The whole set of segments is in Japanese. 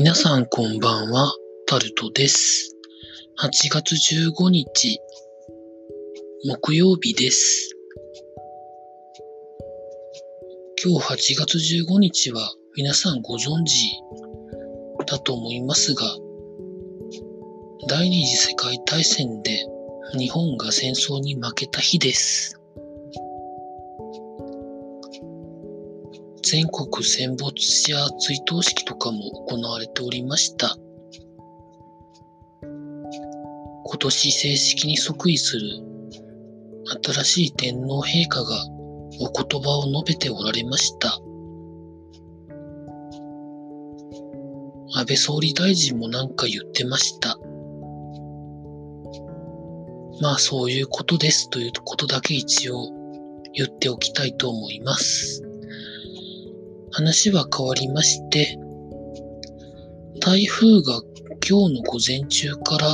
皆さんこんばんは、タルトです。8月15日、木曜日です。今日8月15日は皆さんご存知だと思いますが、第二次世界大戦で日本が戦争に負けた日です。全国戦没者追悼式とかも行われておりました。今年正式に即位する新しい天皇陛下がお言葉を述べておられました。安倍総理大臣もなんか言ってました。まあそういうことですということだけ一応言っておきたいと思います。話は変わりまして、台風が今日の午前中から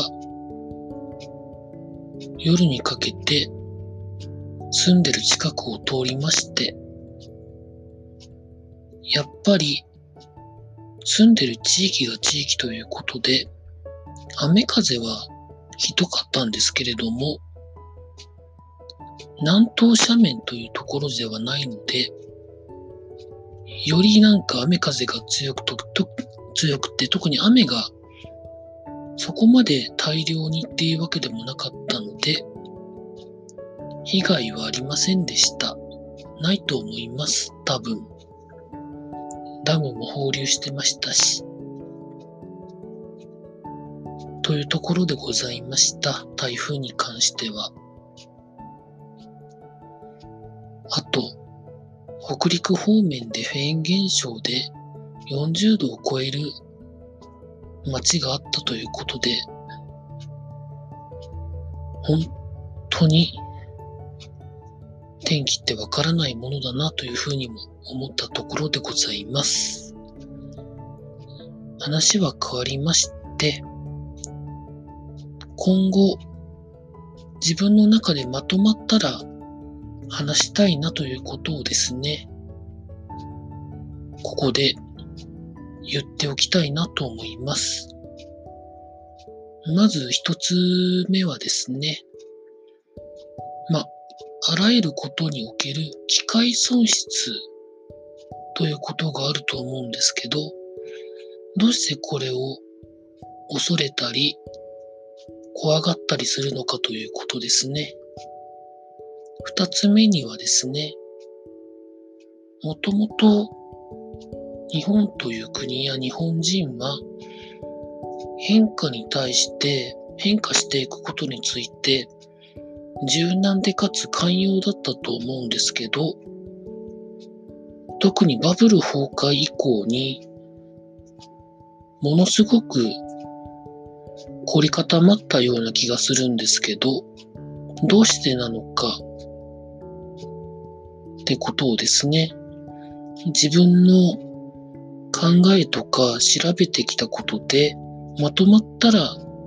夜にかけて住んでる近くを通りまして、やっぱり住んでる地域が地域ということで、雨風はひどかったんですけれども、南東斜面というところではないので、よりなんか雨風が強くとと強くて、特に雨がそこまで大量にっていうわけでもなかったので、被害はありませんでした。ないと思います、多分。ダムも放流してましたし。というところでございました。台風に関しては。北陸方面でフェーン現象で40度を超える街があったということで、本当に天気ってわからないものだなというふうにも思ったところでございます。話は変わりまして、今後自分の中でまとまったら話したいなということをですね、ここで言っておきたいなと思います。まず一つ目はですね、まあ、あらゆることにおける機械損失ということがあると思うんですけど、どうしてこれを恐れたり、怖がったりするのかということですね。二つ目にはですね、もともと日本という国や日本人は変化に対して変化していくことについて柔軟でかつ寛容だったと思うんですけど、特にバブル崩壊以降にものすごく凝り固まったような気がするんですけど、どうしてなのかってことをですね、自分の考えとか調べてきたことでまとまったら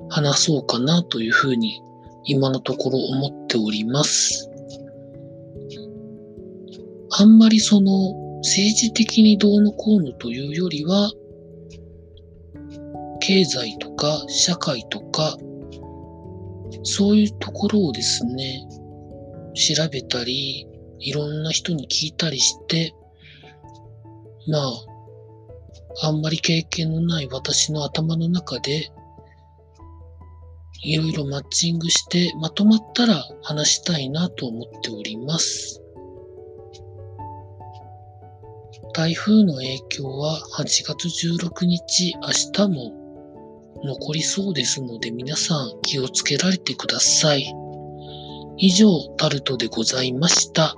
話そうかなというふうに今のところ思っております。あんまりその政治的にどうのこうのというよりは経済とか社会とかそういうところをですね調べたりいろんな人に聞いたりしてまああんまり経験のない私の頭の中で、いろいろマッチングしてまとまったら話したいなと思っております。台風の影響は8月16日、明日も残りそうですので皆さん気をつけられてください。以上、タルトでございました。